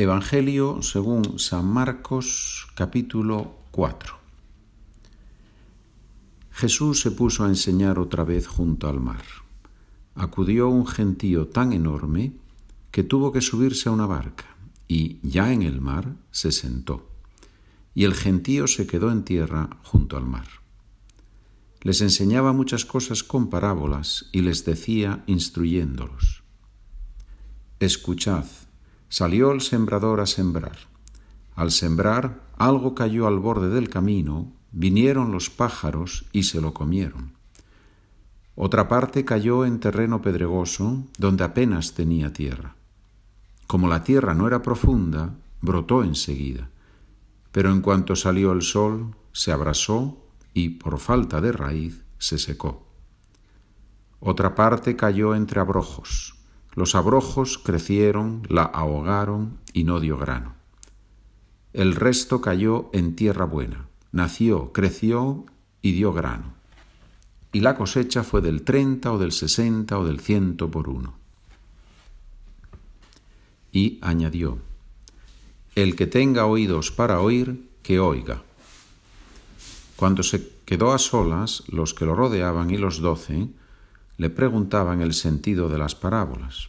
Evangelio según San Marcos capítulo 4 Jesús se puso a enseñar otra vez junto al mar. Acudió un gentío tan enorme que tuvo que subirse a una barca y, ya en el mar, se sentó. Y el gentío se quedó en tierra junto al mar. Les enseñaba muchas cosas con parábolas y les decía instruyéndolos. Escuchad, salió el sembrador a sembrar. Al sembrar, algo cayó al borde del camino, vinieron los pájaros y se lo comieron. Otra parte cayó en terreno pedregoso, donde apenas tenía tierra. Como la tierra no era profunda, brotó enseguida, pero en cuanto salió el sol, se abrasó y, por falta de raíz, se secó. Otra parte cayó entre abrojos. Los abrojos crecieron, la ahogaron y no dio grano. El resto cayó en tierra buena, nació, creció y dio grano. Y la cosecha fue del treinta o del sesenta o del ciento por uno. Y añadió, El que tenga oídos para oír, que oiga. Cuando se quedó a solas, los que lo rodeaban y los doce le preguntaban el sentido de las parábolas.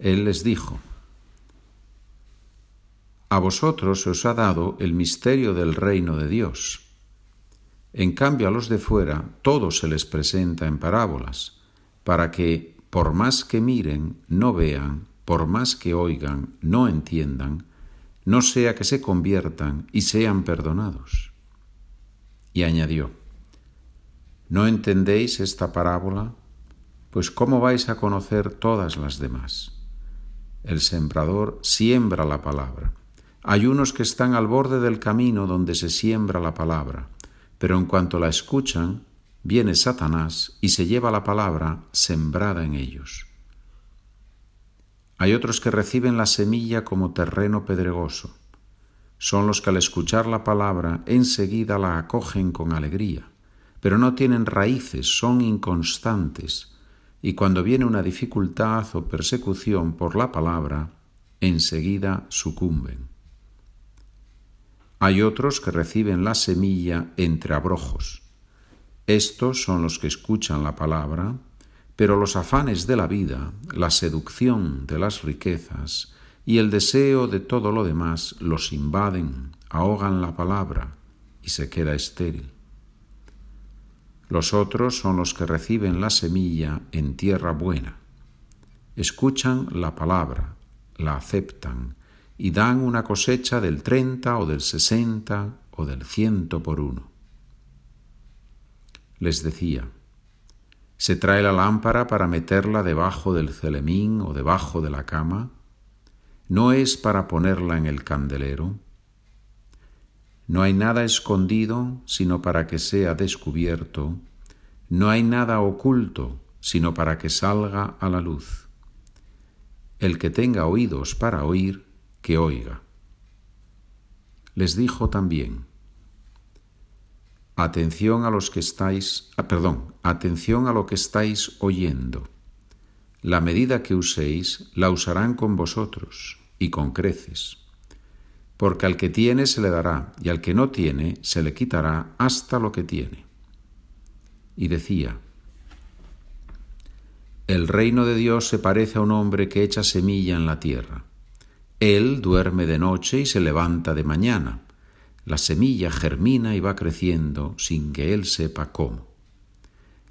Él les dijo, A vosotros os ha dado el misterio del reino de Dios. En cambio a los de fuera todo se les presenta en parábolas, para que, por más que miren, no vean, por más que oigan, no entiendan, no sea que se conviertan y sean perdonados. Y añadió, ¿no entendéis esta parábola? Pues ¿cómo vais a conocer todas las demás? El sembrador siembra la palabra. Hay unos que están al borde del camino donde se siembra la palabra, pero en cuanto la escuchan, viene Satanás y se lleva la palabra sembrada en ellos. Hay otros que reciben la semilla como terreno pedregoso son los que al escuchar la palabra enseguida la acogen con alegría, pero no tienen raíces, son inconstantes, y cuando viene una dificultad o persecución por la palabra, enseguida sucumben. Hay otros que reciben la semilla entre abrojos. Estos son los que escuchan la palabra, pero los afanes de la vida, la seducción de las riquezas, y el deseo de todo lo demás los invaden, ahogan la palabra y se queda estéril. Los otros son los que reciben la semilla en tierra buena. Escuchan la palabra, la aceptan y dan una cosecha del treinta o del sesenta o del ciento por uno. Les decía, ¿se trae la lámpara para meterla debajo del celemín o debajo de la cama? no es para ponerla en el candelero. No hay nada escondido sino para que sea descubierto, no hay nada oculto sino para que salga a la luz. El que tenga oídos para oír, que oiga. Les dijo también, atención a los que estáis, ah, perdón, atención a lo que estáis oyendo. La medida que uséis la usarán con vosotros y con creces. Porque al que tiene se le dará, y al que no tiene se le quitará hasta lo que tiene. Y decía, El reino de Dios se parece a un hombre que echa semilla en la tierra. Él duerme de noche y se levanta de mañana. La semilla germina y va creciendo sin que él sepa cómo.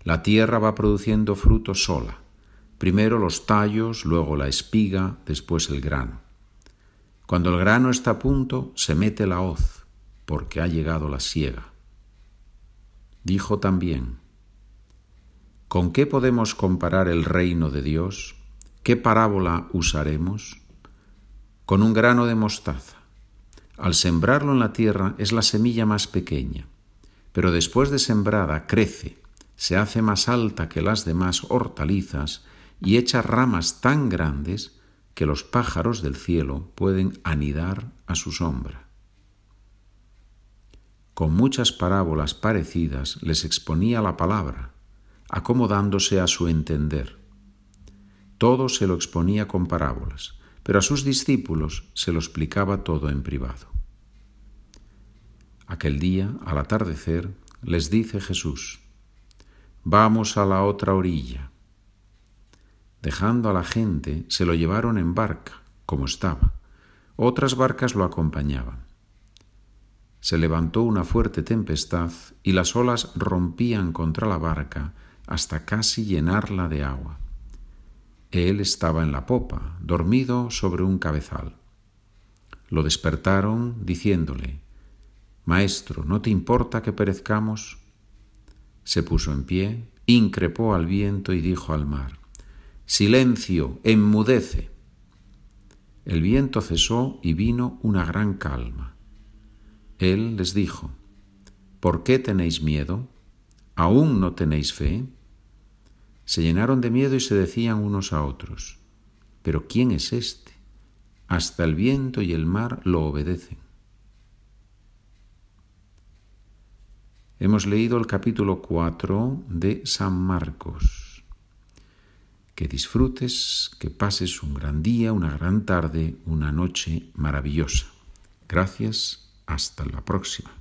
La tierra va produciendo fruto sola, primero los tallos, luego la espiga, después el grano. Cuando el grano está a punto, se mete la hoz, porque ha llegado la siega. Dijo también, ¿con qué podemos comparar el reino de Dios? ¿Qué parábola usaremos? Con un grano de mostaza. Al sembrarlo en la tierra es la semilla más pequeña, pero después de sembrada crece, se hace más alta que las demás hortalizas y echa ramas tan grandes que los pájaros del cielo pueden anidar a su sombra. Con muchas parábolas parecidas les exponía la palabra, acomodándose a su entender. Todo se lo exponía con parábolas, pero a sus discípulos se lo explicaba todo en privado. Aquel día, al atardecer, les dice Jesús, Vamos a la otra orilla. Dejando a la gente, se lo llevaron en barca, como estaba. Otras barcas lo acompañaban. Se levantó una fuerte tempestad y las olas rompían contra la barca hasta casi llenarla de agua. Él estaba en la popa, dormido sobre un cabezal. Lo despertaron diciéndole, Maestro, ¿no te importa que perezcamos? Se puso en pie, increpó al viento y dijo al mar, Silencio, enmudece. El viento cesó y vino una gran calma. Él les dijo, ¿por qué tenéis miedo? ¿Aún no tenéis fe? Se llenaron de miedo y se decían unos a otros, ¿pero quién es este? Hasta el viento y el mar lo obedecen. Hemos leído el capítulo 4 de San Marcos. Que disfrutes, que pases un gran día, una gran tarde, una noche maravillosa. Gracias, hasta la próxima.